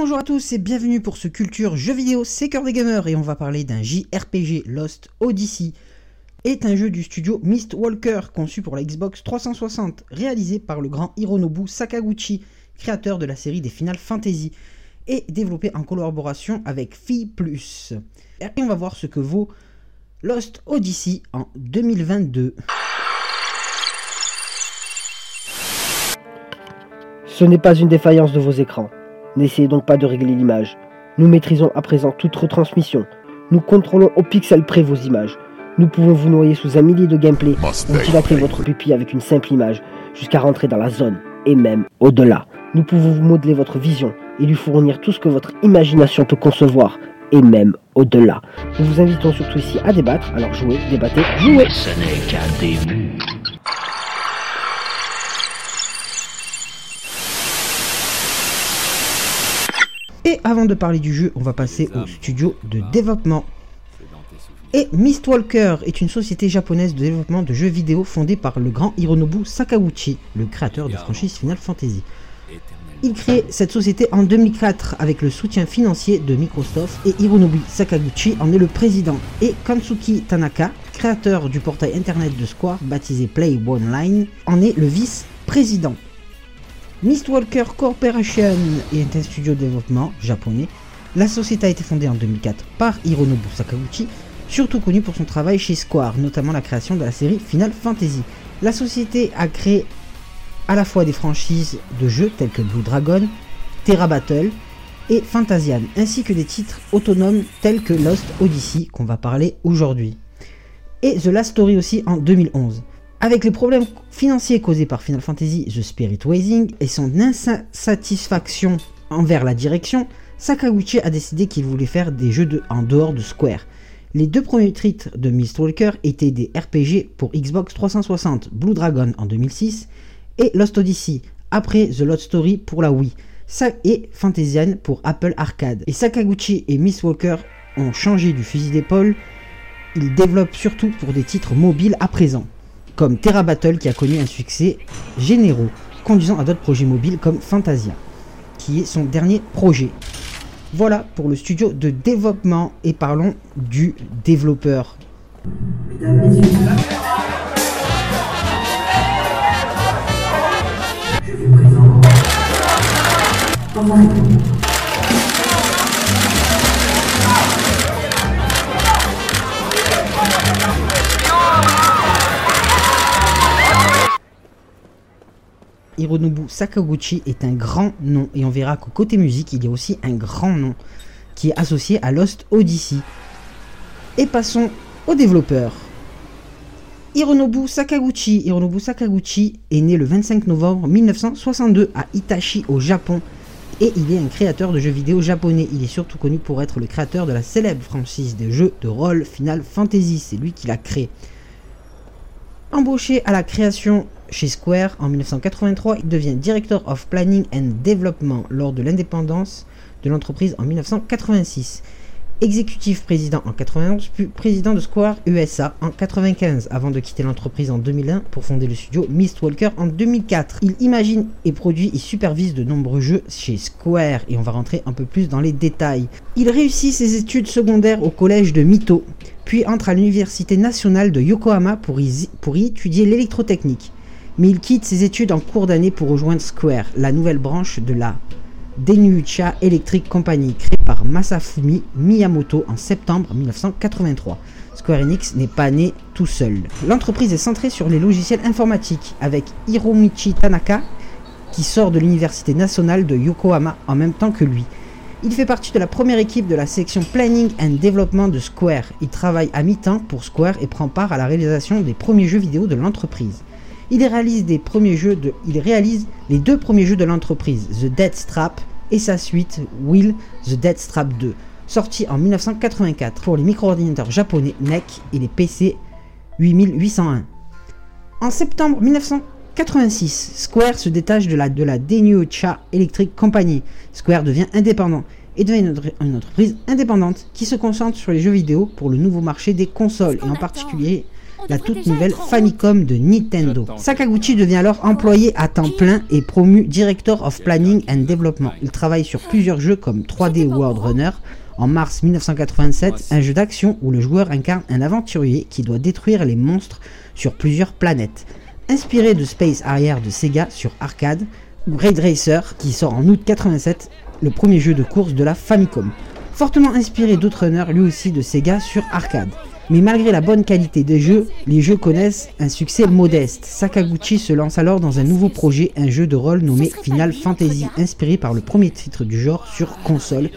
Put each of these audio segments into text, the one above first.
bonjour à tous et bienvenue pour ce Culture Jeux vidéo, c'est Cœur des Gamers et on va parler d'un JRPG Lost Odyssey. Est un jeu du studio Mistwalker conçu pour la Xbox 360, réalisé par le grand Hironobu Sakaguchi, créateur de la série des Final Fantasy, et développé en collaboration avec Phi+. Et on va voir ce que vaut Lost Odyssey en 2022. Ce n'est pas une défaillance de vos écrans. N'essayez donc pas de régler l'image. Nous maîtrisons à présent toute retransmission. Nous contrôlons au pixel près vos images. Nous pouvons vous noyer sous un millier de gameplay ou dilater votre pupille avec une simple image jusqu'à rentrer dans la zone et même au-delà. Nous pouvons vous modeler votre vision et lui fournir tout ce que votre imagination peut concevoir et même au-delà. Nous vous invitons surtout ici à débattre, alors jouez, débattez, jouez Ce n'est qu'un début. Et avant de parler du jeu, on va passer au studio de développement. Et Mistwalker est une société japonaise de développement de jeux vidéo fondée par le grand Hironobu Sakaguchi, le créateur de franchise Final Fantasy. Il crée cette société en 2004 avec le soutien financier de Microsoft et Hironobu Sakaguchi en est le président. Et Kansuki Tanaka, créateur du portail internet de Square baptisé Play Online, en est le vice-président. Mistwalker Corporation est un studio de développement japonais. La société a été fondée en 2004 par Hironobu Sakaguchi, surtout connu pour son travail chez Square, notamment la création de la série Final Fantasy. La société a créé à la fois des franchises de jeux tels que Blue Dragon, Terra Battle et Fantasian, ainsi que des titres autonomes tels que Lost Odyssey qu'on va parler aujourd'hui. Et The Last Story aussi en 2011. Avec les problèmes financiers causés par Final Fantasy The Spirit Waiting et son insatisfaction envers la direction, Sakaguchi a décidé qu'il voulait faire des jeux de, en dehors de Square. Les deux premiers titres de Mistwalker étaient des RPG pour Xbox 360, Blue Dragon en 2006 et Lost Odyssey, après The Lost Story pour la Wii, et Fantasian pour Apple Arcade. Et Sakaguchi et Mistwalker ont changé du fusil d'épaule, ils développent surtout pour des titres mobiles à présent comme Terra Battle qui a connu un succès généreux, conduisant à d'autres projets mobiles comme Fantasia, qui est son dernier projet. Voilà pour le studio de développement et parlons du développeur. Hironobu Sakaguchi est un grand nom et on verra qu'au côté musique, il y a aussi un grand nom qui est associé à Lost Odyssey. Et passons au développeur. Hironobu Sakaguchi. Hironobu Sakaguchi est né le 25 novembre 1962 à Itachi au Japon et il est un créateur de jeux vidéo japonais. Il est surtout connu pour être le créateur de la célèbre franchise de jeux de rôle Final Fantasy. C'est lui qui l'a créé. Embauché à la création chez Square en 1983, il devient Director of Planning and Development lors de l'indépendance de l'entreprise en 1986. Exécutif président en 91, puis président de Square USA en 95, avant de quitter l'entreprise en 2001 pour fonder le studio Mistwalker en 2004. Il imagine et produit et supervise de nombreux jeux chez Square, et on va rentrer un peu plus dans les détails. Il réussit ses études secondaires au collège de Mito, puis entre à l'université nationale de Yokohama pour y étudier l'électrotechnique mais il quitte ses études en cours d'année pour rejoindre Square, la nouvelle branche de la Denucha Electric Company, créée par Masafumi Miyamoto en septembre 1983. Square Enix n'est pas né tout seul. L'entreprise est centrée sur les logiciels informatiques, avec Hiromichi Tanaka, qui sort de l'université nationale de Yokohama en même temps que lui. Il fait partie de la première équipe de la section Planning and Development de Square. Il travaille à mi-temps pour Square et prend part à la réalisation des premiers jeux vidéo de l'entreprise. Il réalise, des premiers jeux de, il réalise les deux premiers jeux de l'entreprise, The Dead Strap et sa suite Will The Dead Strap 2, sorti en 1984 pour les micro-ordinateurs japonais NEC et les PC 8801. En septembre 1986, Square se détache de la, de la Cha Electric Company. Square devient indépendant et devient une, une, entreprise indépendante qui se concentre sur les jeux vidéo pour le nouveau marché des consoles et en particulier la toute nouvelle Famicom de Nintendo. Sakaguchi devient alors employé à temps plein et promu Director of Planning and Development. Il travaille sur plusieurs jeux comme 3D World Runner, en mars 1987, un jeu d'action où le joueur incarne un aventurier qui doit détruire les monstres sur plusieurs planètes. Inspiré de Space Harrier de Sega sur arcade, ou Raid Racer qui sort en août 87, le premier jeu de course de la Famicom. Fortement inspiré d'Outrunner, lui aussi de Sega sur arcade. Mais malgré la bonne qualité des jeux, les jeux connaissent un succès modeste. Sakaguchi se lance alors dans un nouveau projet, un jeu de rôle nommé Final Fantasy, inspiré par le premier titre du genre sur console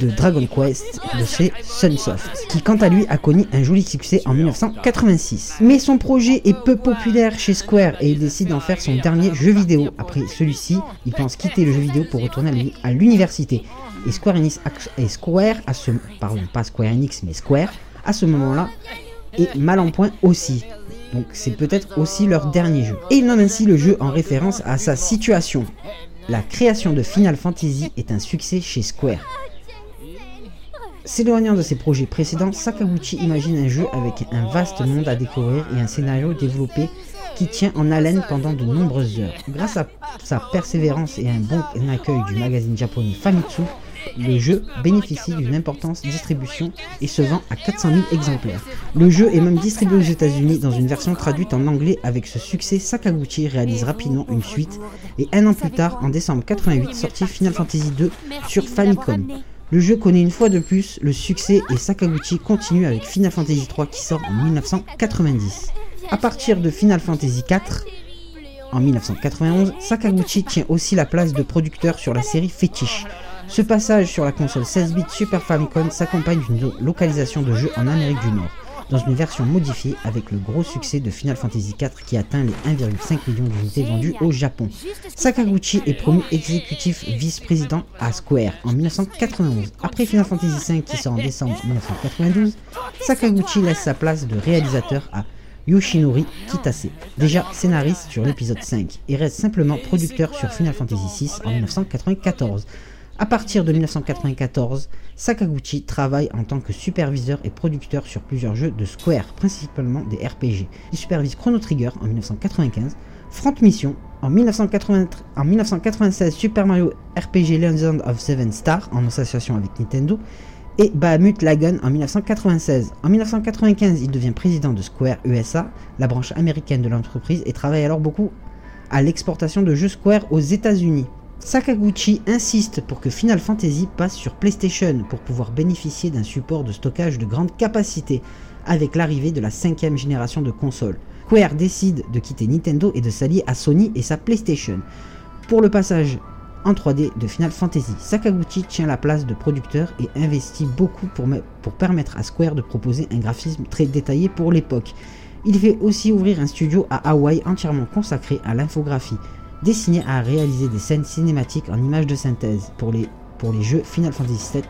de Dragon Quest de chez Sunsoft, qui quant à lui a connu un joli succès en 1986. Mais son projet est peu populaire chez Square et il décide d'en faire son dernier jeu vidéo. Après celui-ci, il pense quitter le jeu vidéo pour retourner à l'université. Et Square Enix, et Square, pardon, pas Square Enix, mais Square, à ce moment-là, est mal en point aussi. Donc c'est peut-être aussi leur dernier jeu. Et il nomme ainsi le jeu en référence à sa situation. La création de Final Fantasy est un succès chez Square. S'éloignant de ses projets précédents, Sakaguchi imagine un jeu avec un vaste monde à découvrir et un scénario développé qui tient en haleine pendant de nombreuses heures. Grâce à sa persévérance et un bon accueil du magazine japonais Famitsu, le jeu bénéficie d'une importante distribution et se vend à 400 000 exemplaires. Le jeu est même distribué aux États-Unis dans une version traduite en anglais avec ce succès. Sakaguchi réalise rapidement une suite et un an plus tard, en décembre 88, sortit Final Fantasy II sur Famicom. Le jeu connaît une fois de plus le succès et Sakaguchi continue avec Final Fantasy III qui sort en 1990. A partir de Final Fantasy IV, en 1991, Sakaguchi tient aussi la place de producteur sur la série Fetish. Ce passage sur la console 16 bits Super Famicom s'accompagne d'une localisation de jeu en Amérique du Nord dans une version modifiée avec le gros succès de Final Fantasy IV qui atteint les 1,5 millions d'unités vendues au Japon. Sakaguchi est promu exécutif vice-président à Square en 1991. Après Final Fantasy V qui sort en décembre 1992, Sakaguchi laisse sa place de réalisateur à Yoshinori Kitase, déjà scénariste sur l'épisode 5, et reste simplement producteur sur Final Fantasy VI en 1994. À partir de 1994, Sakaguchi travaille en tant que superviseur et producteur sur plusieurs jeux de Square, principalement des RPG. Il supervise Chrono Trigger en 1995, Front Mission en, 1996 Super Mario RPG Legend of Seven Stars en association avec Nintendo et Bahamut Lagoon en 1996. En 1995, il devient président de Square USA, la branche américaine de l'entreprise, et travaille alors beaucoup à l'exportation de jeux Square aux États-Unis. Sakaguchi insiste pour que Final Fantasy passe sur PlayStation pour pouvoir bénéficier d'un support de stockage de grande capacité avec l'arrivée de la cinquième génération de consoles. Square décide de quitter Nintendo et de s'allier à Sony et sa PlayStation. Pour le passage en 3D de Final Fantasy, Sakaguchi tient la place de producteur et investit beaucoup pour, permettre à Square de proposer un graphisme très détaillé pour l'époque. Il fait aussi ouvrir un studio à Hawaï entièrement consacré à l'infographie destiné à réaliser des scènes cinématiques en images de synthèse pour les, pour les jeux Final Fantasy VII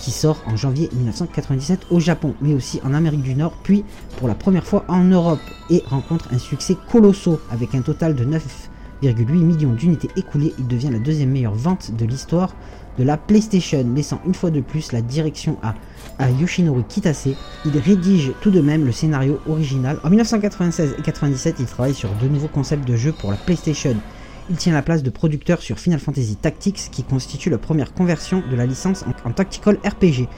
qui sort en janvier 1997 au Japon, mais aussi en Amérique du Nord, puis pour la première fois en Europe, et rencontre un succès colossal avec un total de 9,8 millions d'unités écoulées. Il devient la deuxième meilleure vente de l'histoire de la PlayStation, laissant une fois de plus la direction à, à Yoshinori Kitase. Il rédige tout de même le scénario original. En 1996 et 97, il travaille sur de nouveaux concepts de jeux pour la PlayStation. Il tient la place de producteur sur Final Fantasy Tactics, qui constitue la première conversion de la licence en, en tactical RPG.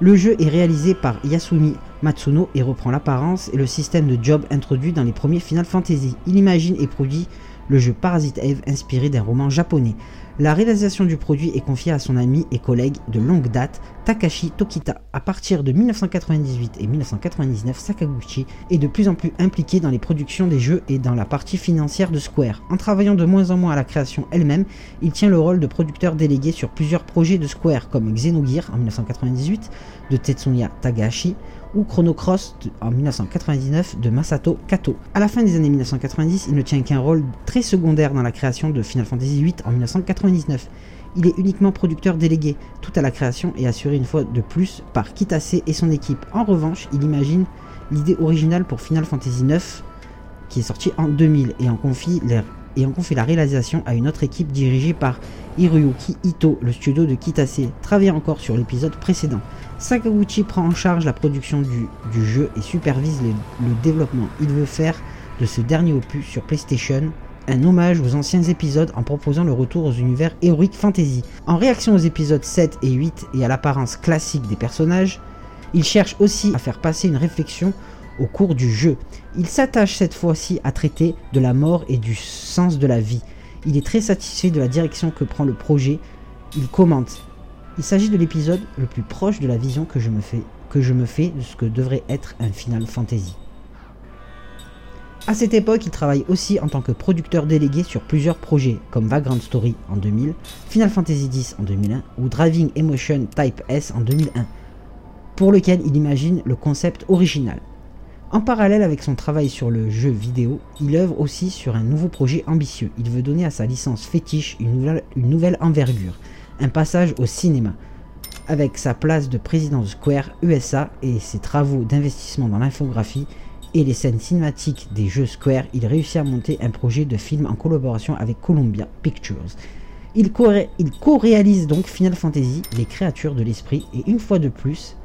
Le jeu est réalisé par Yasumi Matsuno et reprend l'apparence et le système de job introduit dans les premiers Final Fantasy. Il imagine et produit le jeu Parasite Eve inspiré d'un roman japonais. La réalisation du produit est confiée à son ami et collègue de longue date, Takashi Tokita. À partir de 1998 et 1999, Sakaguchi est de plus en plus impliqué dans les productions des jeux et dans la partie financière de Square. En travaillant de moins en moins à la création elle-même, il tient le rôle de producteur délégué sur plusieurs projets de Square comme Xenogear en 1998 de Tetsuya Tagahashi ou Chrono Cross en 1999 de Masato Kato. À la fin des années 1990, il ne tient qu'un rôle très secondaire dans la création de Final Fantasy VIII en 1999. Il est uniquement producteur délégué, tout à la création est assuré une fois de plus par Kitase et son équipe. En revanche, il imagine l'idée originale pour Final Fantasy IX qui est sorti en 2000 et en confie et en confie la réalisation à une autre équipe dirigée par Hiroyuki Ito, le studio de Kitase, travaille encore sur l'épisode précédent. Sakaguchi prend en charge la production du, jeu et supervise le développement. Il veut faire de ce dernier opus sur PlayStation un hommage aux anciens épisodes en proposant le retour aux univers Heroic Fantasy. En réaction aux épisodes 7 et 8 et à l'apparence classique des personnages, il cherche aussi à faire passer une réflexion au cours du jeu. Il s'attache cette fois-ci à traiter de la mort et du sens de la vie. Il est très satisfait de la direction que prend le projet. Il commente. Il s'agit de l'épisode le plus proche de la vision que je me fais, que je me fais de ce que devrait être un Final Fantasy. À cette époque, il travaille aussi en tant que producteur délégué sur plusieurs projets comme Vagrant Story en 2000, Final Fantasy X en 2001 ou Driving Emotion Type S en 2001, pour lequel il imagine le concept original. En parallèle avec son travail sur le jeu vidéo, il œuvre aussi sur un nouveau projet ambitieux. Il veut donner à sa licence fétiche une nouvelle, une nouvelle envergure, un passage au cinéma. Avec sa place de président de Square USA et ses travaux d'investissement dans l'infographie, et les scènes cinématiques des jeux Square, il réussit à monter un projet de film en collaboration avec Columbia Pictures. Il co-réalise donc Final Fantasy, les créatures de l'esprit, et une fois de plus,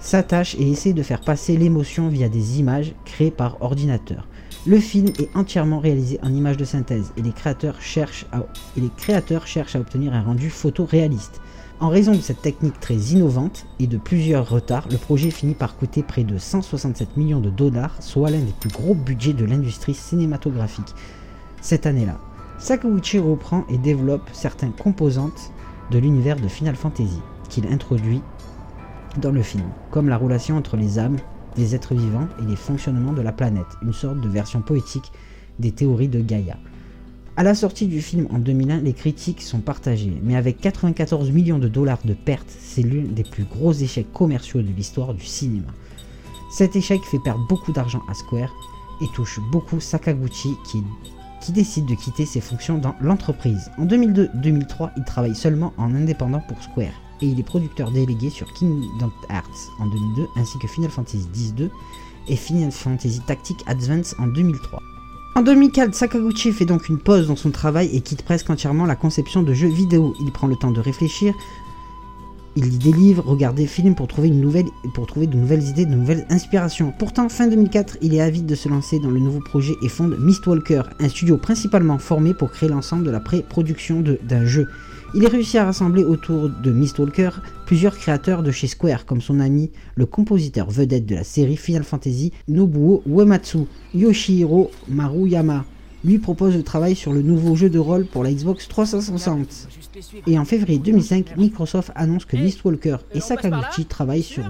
s'attache et essaie de faire passer l'émotion via des images créées par ordinateur. Le film est entièrement réalisé en images de synthèse et les créateurs cherchent à, obtenir un rendu photo réaliste. En raison de cette technique très innovante et de plusieurs retards, le projet finit par coûter près de 167 millions de dollars, soit l'un des plus gros budgets de l'industrie cinématographique. Cette année-là, Sakaguchi reprend et développe certaines composantes de l'univers de Final Fantasy qu'il introduit dans le film, comme la relation entre les âmes des êtres vivants et les fonctionnements de la planète, une sorte de version poétique des théories de Gaïa. À la sortie du film en 2001, les critiques sont partagées, mais avec 94 millions de dollars de pertes, c'est l'un des plus gros échecs commerciaux de l'histoire du cinéma. Cet échec fait perdre beaucoup d'argent à Square et touche beaucoup Sakaguchi qui, décide de quitter ses fonctions dans l'entreprise. En 2002-2003, il travaille seulement en indépendant pour Square et il est producteur délégué sur Kingdom Hearts en 2002 ainsi que Final Fantasy X-2 et Final Fantasy Tactics Advance en 2003. En 2004, Sakaguchi fait donc une pause dans son travail et quitte presque entièrement la conception de jeux vidéo. Il prend le temps de réfléchir, il lit des livres, regarde des films pour trouver, de nouvelles idées, de nouvelles inspirations. Pourtant, fin 2004, il est avide de se lancer dans le nouveau projet et fonde Mistwalker, un studio principalement formé pour créer l'ensemble de la pré-production d'un jeu. Il a réussi à rassembler autour de Mistwalker plusieurs créateurs de chez Square, comme son ami, le compositeur vedette de la série Final Fantasy, Nobuo Uematsu, Yoshihiro Maruyama. Lui propose le travail sur le nouveau jeu de rôle pour la Xbox 360. Et en février 2005, Microsoft annonce que Mistwalker et Sakaguchi travaillent sur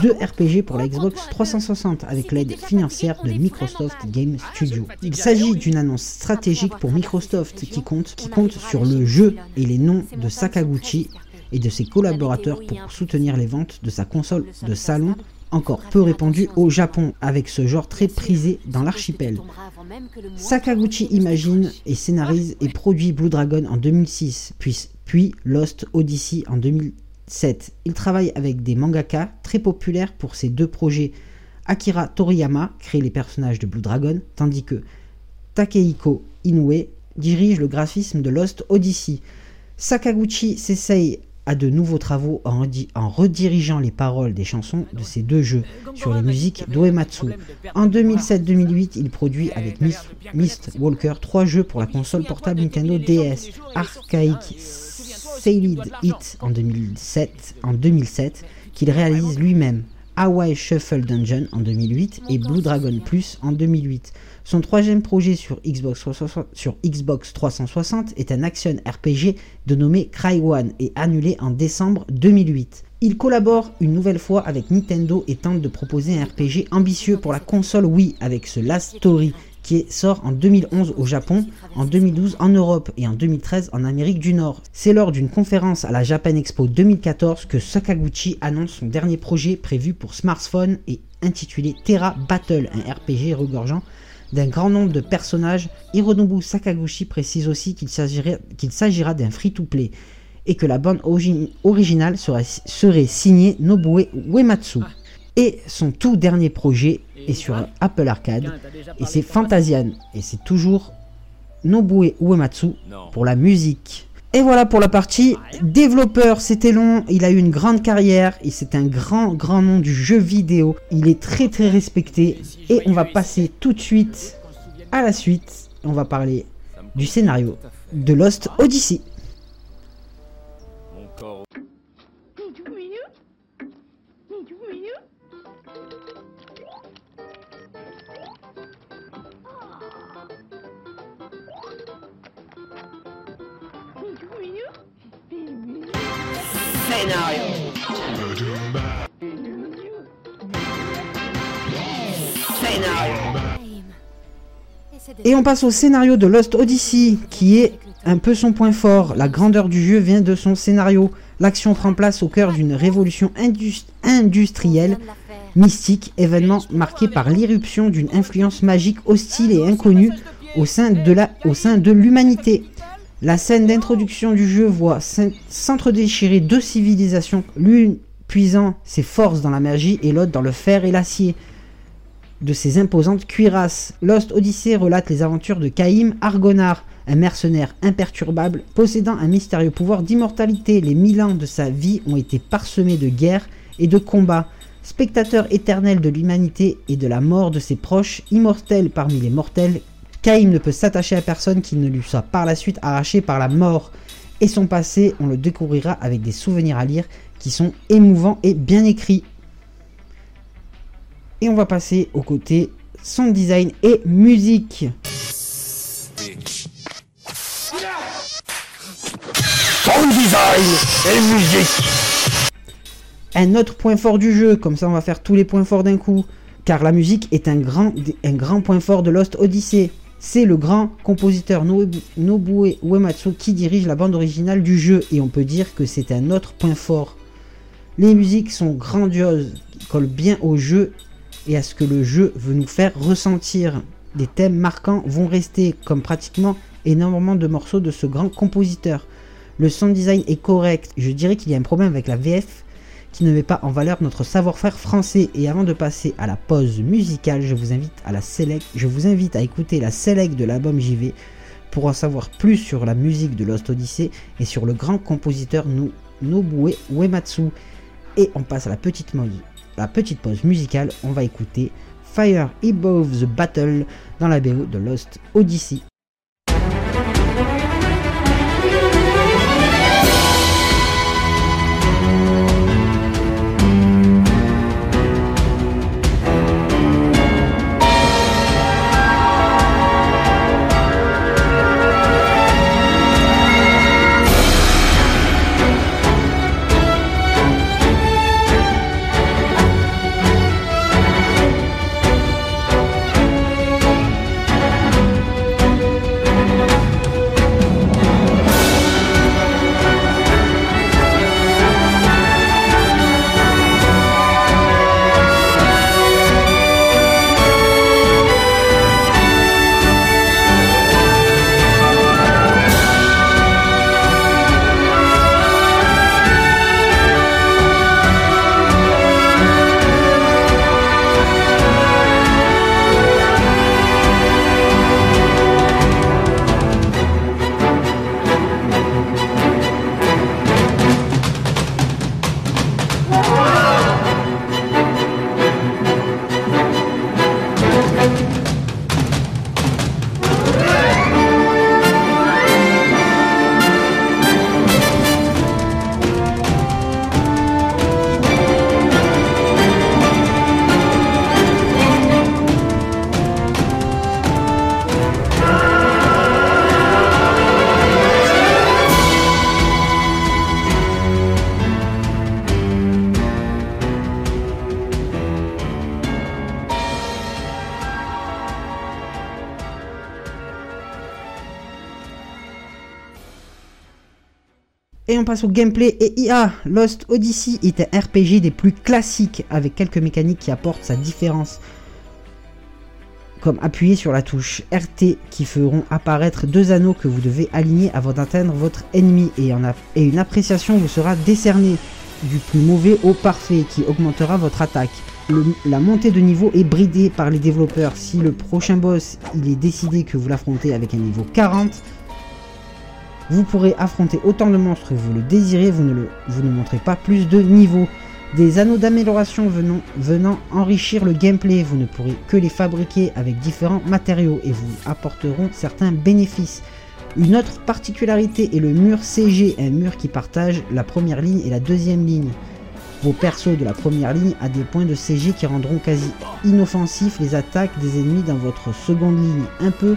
deux RPG pour la Xbox 360 avec l'aide financière de Microsoft Game Studio. Il s'agit d'une annonce stratégique pour Microsoft qui compte, qui compte sur le jeu et les noms de Sakaguchi et de ses collaborateurs pour soutenir les ventes de sa console de salon encore peu répandue au Japon, avec ce genre très prisé dans l'archipel. Sakaguchi imagine et scénarise et produit Blue Dragon en 2006, puis, puis Lost Odyssey en 2000 7. Il travaille avec des mangaka très populaires pour ses deux projets. Akira Toriyama crée les personnages de Blue Dragon, tandis que Takehiko Inoue dirige le graphisme de Lost Odyssey. Sakaguchi s'essaye à de nouveaux travaux en, redirigeant les paroles des chansons de ces deux jeux sur les musiques d'Oematsu. En 2007-2008, il produit avec Mist, Walker trois jeux pour la console portable Nintendo DS, Archaic Sailed It en 2007, en 2007 qu'il réalise lui-même, Hawaii Shuffle Dungeon en 2008 et Blue Dragon Plus en 2008. Son troisième projet sur Xbox, 360, sur Xbox 360 est un action RPG dénommé Cry One et annulé en décembre 2008. Il collabore une nouvelle fois avec Nintendo et tente de proposer un RPG ambitieux pour la console Wii avec ce Last Story qui sort en 2011 au Japon, en 2012 en Europe et en 2013 en Amérique du Nord. C'est lors d'une conférence à la Japan Expo 2014 que Sakaguchi annonce son dernier projet prévu pour smartphone et intitulé Terra Battle, un RPG regorgeant d'un grand nombre de personnages. Hironobu Sakaguchi précise aussi qu'il s'agira d'un free-to-play et que la bande originale serait, serait signée Nobuo Uematsu. Et son tout dernier projet est sur Apple Arcade et c'est Fantasian et c'est toujours Nobue Uematsu pour la musique. Et voilà pour la partie développeur, c'était long, il a eu une grande carrière, et c'est un grand grand nom du jeu vidéo, il est très très respecté, et on va passer tout de suite à la suite, on va parler du scénario de Lost Odyssey. Et on passe au scénario de Lost Odyssey, qui est un peu son point fort. La grandeur du jeu vient de son scénario. L'action prend place au cœur d'une révolution industrielle, mystique, événement marqué par l'irruption d'une influence magique hostile et inconnue au sein de l'humanité. La scène d'introduction du jeu voit s'entre-déchirer deux civilisations, l'une puisant ses forces dans la magie et l'autre dans le fer et l'acier de ses imposantes cuirasses. Lost Odyssey relate les aventures de Caïm Argonar, un mercenaire imperturbable possédant un mystérieux pouvoir d'immortalité. Les mille ans de sa vie ont été parsemés de guerres et de combats. Spectateur éternel de l'humanité et de la mort de ses proches, immortel parmi les mortels, Caïm ne peut s'attacher à personne qui ne lui soit par la suite arraché par la mort. Et son passé, on le découvrira avec des souvenirs à lire qui sont émouvants et bien écrits. Et on va passer au côté son design et musique. Son design et musique. Un autre point fort du jeu, comme ça on va faire tous les points forts d'un coup, car la musique est un grand, un grand point fort de Lost Odyssey. C'est le grand compositeur Nobuo Uematsu qui dirige la bande originale du jeu et on peut dire que c'est un autre point fort. Les musiques sont grandioses, collent bien au jeu et à ce que le jeu veut nous faire ressentir. Des thèmes marquants vont rester comme pratiquement énormément de morceaux de ce grand compositeur. Le sound design est correct, je dirais qu'il y a un problème avec la VF qui ne met pas en valeur notre savoir-faire français. Et avant de passer à la pause musicale, je vous invite à écouter la select de l'album JV pour en savoir plus sur la musique de Lost Odyssey et sur le grand compositeur Nobue Uematsu. Et on passe à la petite, la petite pause musicale, on va écouter Fire Above the Battle dans la BO de Lost Odyssey. On passe au gameplay et IA. Lost Odyssey est un RPG des plus classiques avec quelques mécaniques qui apportent sa différence. Comme appuyer sur la touche RT qui feront apparaître deux anneaux que vous devez aligner avant d'atteindre votre ennemi et, et une appréciation vous sera décernée du plus mauvais au parfait qui augmentera votre attaque. la montée de niveau est bridée par les développeurs. Si le prochain boss, il est décidé que vous l'affrontez avec un niveau 40, vous pourrez affronter autant de monstres que vous le désirez, vous ne, vous montrez pas plus de niveau. Des anneaux d'amélioration venant, enrichir le gameplay, vous ne pourrez que les fabriquer avec différents matériaux et vous apporteront certains bénéfices. Une autre particularité est le mur CG, un mur qui partage la première ligne et la deuxième ligne. Vos persos de la première ligne a des points de CG qui rendront quasi inoffensifs les attaques des ennemis dans votre seconde ligne, un peu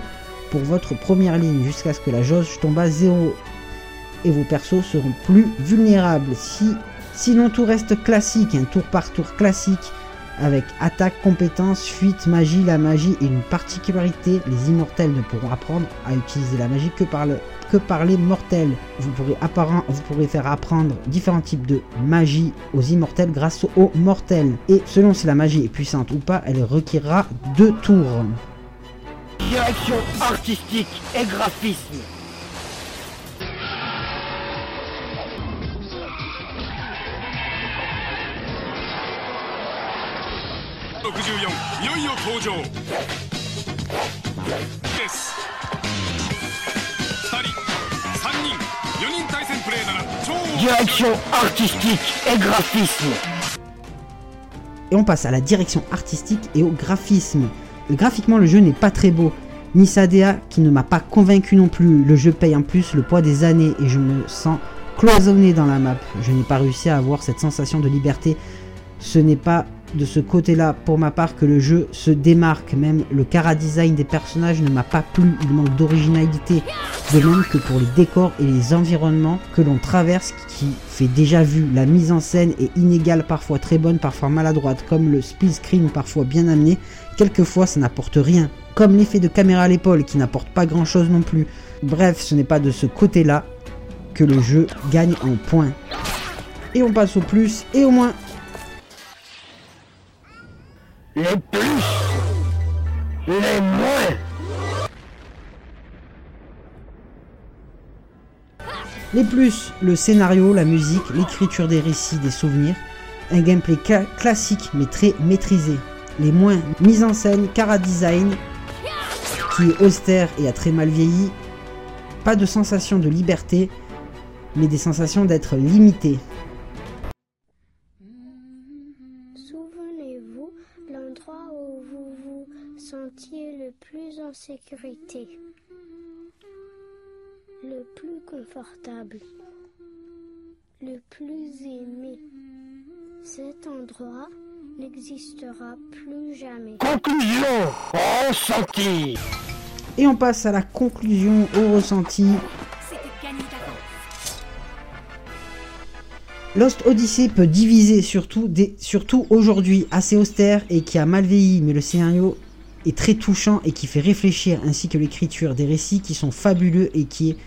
pour votre première ligne jusqu'à ce que la jauge tombe à zéro et vos persos seront plus vulnérables. Si, sinon tout reste classique, un tour par tour classique avec attaque, compétence, fuite, magie, la magie et une particularité, les immortels ne pourront apprendre à utiliser la magie que par le que par les mortels. Vous pourrez, vous pourrez faire apprendre différents types de magie aux immortels grâce aux mortels. Et selon si la magie est puissante ou pas, elle requérera deux tours. Direction artistique et graphisme. Direction artistique et graphisme. Et on passe à la direction artistique et au graphisme. Graphiquement, le jeu n'est pas très beau. Nisadea qui ne m'a pas convaincu non plus. Le jeu paye en plus le poids des années et je me sens cloisonné dans la map. Je n'ai pas réussi à avoir cette sensation de liberté. Ce n'est pas de ce côté-là, pour ma part, que le jeu se démarque. Même le cara design des personnages ne m'a pas plu. Il manque d'originalité. De même que pour les décors et les environnements que l'on traverse, qui fait déjà vu. La mise en scène est inégale, parfois très bonne, parfois maladroite, comme le split screen parfois bien amené. Quelquefois, ça n'apporte rien. Comme l'effet de caméra à l'épaule qui n'apporte pas grand-chose non plus. Bref, ce n'est pas de ce côté-là que le jeu gagne en points. Et on passe au plus et au moins. Les plus, les moins. Les plus, le scénario, la musique, l'écriture des récits, des souvenirs, un gameplay classique mais très maîtrisé. Les moins, mise en scène, cara design, qui est austère et a très mal vieilli, pas de sensation de liberté, mais des sensations d'être limité. le plus en sécurité, le plus confortable, le plus aimé. Cet endroit n'existera plus jamais. Conclusion ressenti. Et on passe à la conclusion au ressenti. Lost Odyssey peut diviser surtout, surtout aujourd'hui assez austère et qui a mal vieilli, mais le scénario est très touchant et qui fait réfléchir, ainsi que l'écriture des récits qui sont fabuleux et qui est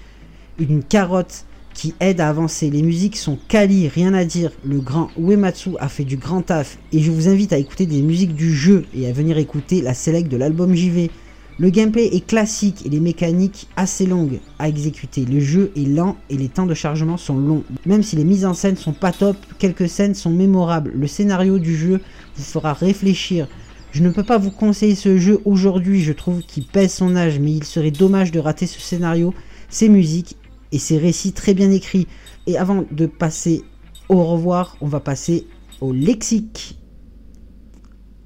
une carotte qui aide à avancer. Les musiques sont quali, rien à dire. Le grand Uematsu a fait du grand taf et je vous invite à écouter des musiques du jeu et à venir écouter la select de l'album JV. Le gameplay est classique et les mécaniques assez longues à exécuter. Le jeu est lent et les temps de chargement sont longs. Même si les mises en scène sont pas top, quelques scènes sont mémorables. Le scénario du jeu vous fera réfléchir. Je ne peux pas vous conseiller ce jeu aujourd'hui, je trouve qu'il pèse son âge, mais il serait dommage de rater ce scénario, ses musiques et ses récits très bien écrits. Et avant de passer au revoir, on va passer au lexique.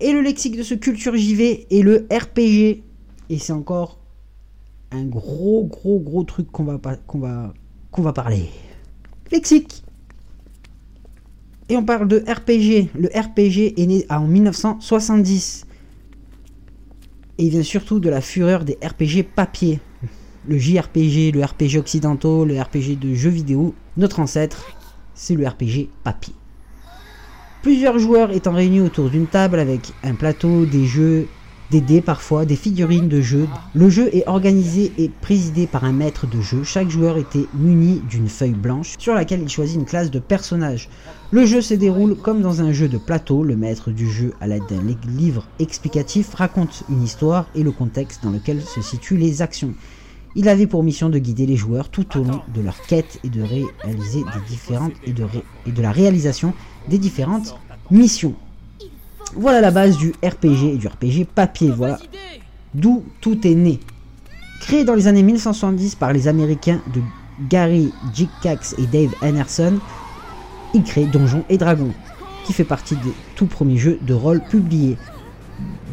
Et le lexique de ce Culture JV est le RPG. Et c'est encore un gros, gros, gros truc qu'on va, qu'on va, qu'on va parler. Lexique. Et on parle de RPG. Le RPG est né en 1970. Et il vient surtout de la fureur des RPG papier. Le JRPG, le RPG occidentaux, le RPG de jeux vidéo. Notre ancêtre, c'est le RPG papier. Plusieurs joueurs étant réunis autour d'une table avec un plateau, des jeux, des dés parfois, des figurines de jeu. Le jeu est organisé et présidé par un maître de jeu. Chaque joueur était muni d'une feuille blanche sur laquelle il choisit une classe de personnage. Le jeu se déroule comme dans un jeu de plateau. Le maître du jeu, à l'aide d'un livre explicatif, raconte une histoire et le contexte dans lequel se situent les actions. Il avait pour mission de guider les joueurs tout au long de leur quête et de réaliser des différentes et de, et de la réalisation des différentes missions. Voilà la base du RPG et du RPG papier, voilà d'où tout est né. Créé dans les années 1970 par les Américains de Gary Gygax et Dave Anderson, il crée Donjons et Dragons, qui fait partie des tout premiers jeux de rôle publiés,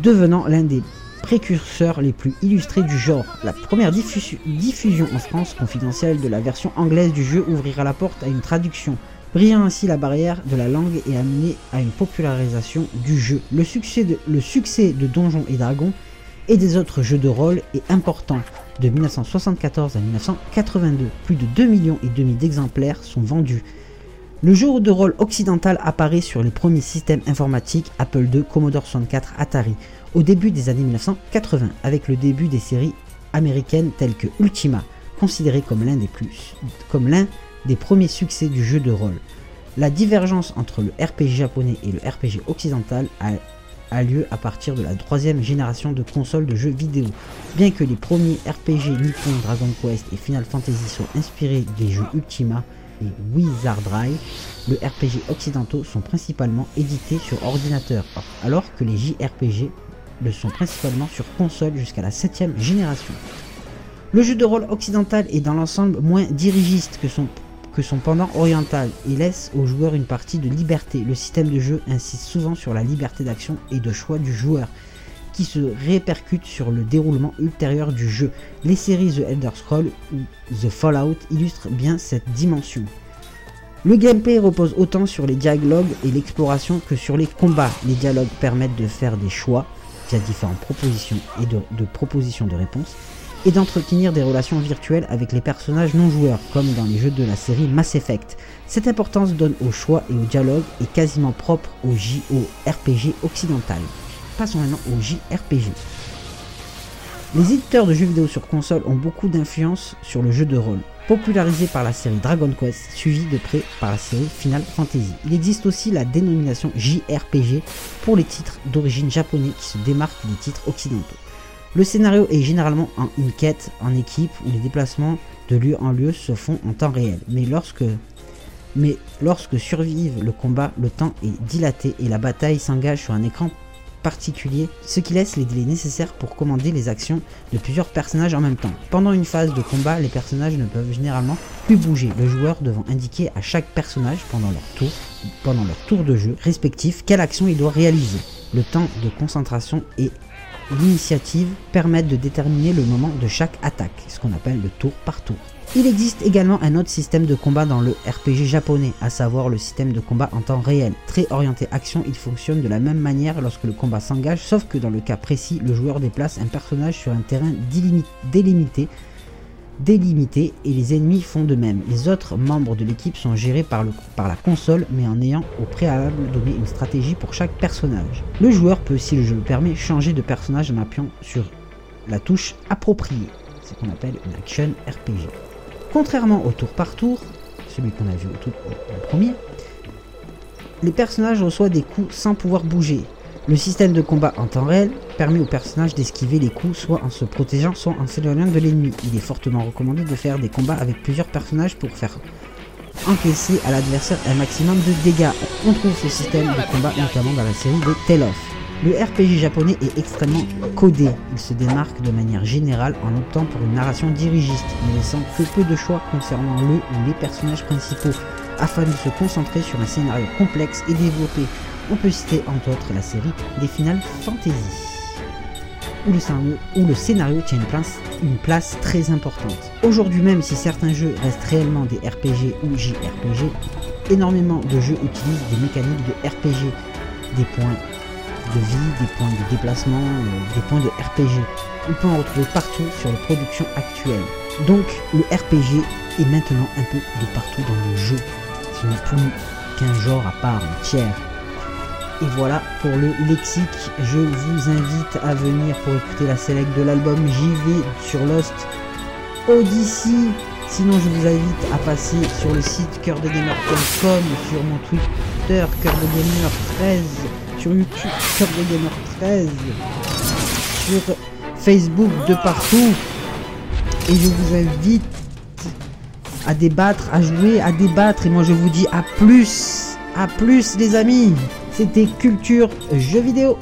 devenant l'un des précurseurs les plus illustrés du genre. La première diffusion en France confidentielle de la version anglaise du jeu ouvrira la porte à une traduction, brillant ainsi la barrière de la langue et amener à une popularisation du jeu. Le succès de, Donjons et Dragons et des autres jeux de rôle est important. De 1974 à 1982, plus de 2 millions et demi d'exemplaires sont vendus. Le jeu de rôle occidental apparaît sur les premiers systèmes informatiques Apple II, Commodore 64, Atari, au début des années 1980, avec le début des séries américaines telles que Ultima, considéré comme l'un des premiers succès du jeu de rôle. La divergence entre le RPG japonais et le RPG occidental a a lieu à partir de la troisième génération de consoles de jeux vidéo. Bien que les premiers RPG Nippon, Dragon Quest et Final Fantasy soient inspirés des jeux Ultima et Wizardry, le RPG occidentaux sont principalement édités sur ordinateur, alors que les JRPG le sont principalement sur console jusqu'à la septième génération. Le jeu de rôle occidental est dans l'ensemble moins dirigiste que son son pendant oriental et laisse aux joueurs une partie de liberté. Le système de jeu insiste souvent sur la liberté d'action et de choix du joueur, qui se répercute sur le déroulement ultérieur du jeu. Les séries The Elder Scrolls ou The Fallout illustrent bien cette dimension. Le gameplay repose autant sur les dialogues et l'exploration que sur les combats. Les dialogues permettent de faire des choix via différentes propositions et de, propositions de réponses et d'entretenir des relations virtuelles avec les personnages non joueurs, comme dans les jeux de la série Mass Effect. Cette importance donne au choix et au dialogue est quasiment propre au JORPG occidental. Passons maintenant au JRPG. Les éditeurs de jeux vidéo sur console ont beaucoup d'influence sur le jeu de rôle, popularisé par la série Dragon Quest, suivi de près par la série Final Fantasy. Il existe aussi la dénomination JRPG pour les titres d'origine japonais qui se démarquent des titres occidentaux. Le scénario est généralement en une quête en équipe où les déplacements de lieu en lieu se font en temps réel. Mais lorsque, mais lorsque survive le combat, le temps est dilaté et la bataille s'engage sur un écran particulier, ce qui laisse les délais nécessaires pour commander les actions de plusieurs personnages en même temps. Pendant une phase de combat, les personnages ne peuvent généralement plus bouger, le joueur devant indiquer à chaque personnage pendant leur tour, de jeu respectif quelle action il doit réaliser. Le temps de concentration est l'initiative permettent de déterminer le moment de chaque attaque, ce qu'on appelle le tour par tour. Il existe également un autre système de combat dans le RPG japonais, à savoir le système de combat en temps réel. Très orienté action, il fonctionne de la même manière lorsque le combat s'engage, sauf que dans le cas précis, le joueur déplace un personnage sur un terrain délimité et les ennemis font de même. Les autres membres de l'équipe sont gérés par la console mais en ayant au préalable donné une stratégie pour chaque personnage. Le joueur peut, si le jeu le permet, changer de personnage en appuyant sur la touche appropriée, ce qu'on appelle une action RPG. Contrairement au tour par tour, celui qu'on a vu au, tout, premier, les personnages reçoivent des coups sans pouvoir bouger. Le système de combat en temps réel permet au personnage d'esquiver les coups soit en se protégeant soit en s'éloignant de l'ennemi. Il est fortement recommandé de faire des combats avec plusieurs personnages pour faire encaisser à l'adversaire un maximum de dégâts. On trouve ce système de combat notamment dans la série de Tale of. Le RPG japonais est extrêmement codé. Il se démarque de manière générale en optant pour une narration dirigiste, ne laissant que peu de choix concernant le ou les personnages principaux, afin de se concentrer sur un scénario complexe et développé. On peut citer entre autres la série des Final Fantasy, où le scénario, tient une place très importante. Aujourd'hui même, si certains jeux restent réellement des RPG ou JRPG, énormément de jeux utilisent des mécaniques de RPG, des points de vie, des points de déplacement, euh, des points de RPG. On peut en retrouver partout sur les productions actuelles. Donc le RPG est maintenant un peu de partout dans le jeu. Ce n'est plus qu'un genre à part entière. Et voilà pour le lexique. Je vous invite à venir pour écouter la select de l'album JV sur Lost Odyssey. Sinon, je vous invite à passer sur le site coeurdegamer.com, sur mon Twitter, coeurdegamer13, sur YouTube, coeurdegamer13, sur Facebook de partout. Et je vous invite à débattre, à jouer, à débattre. Et moi, je vous dis à plus, à plus, les amis. C'était Culture Jeux vidéo.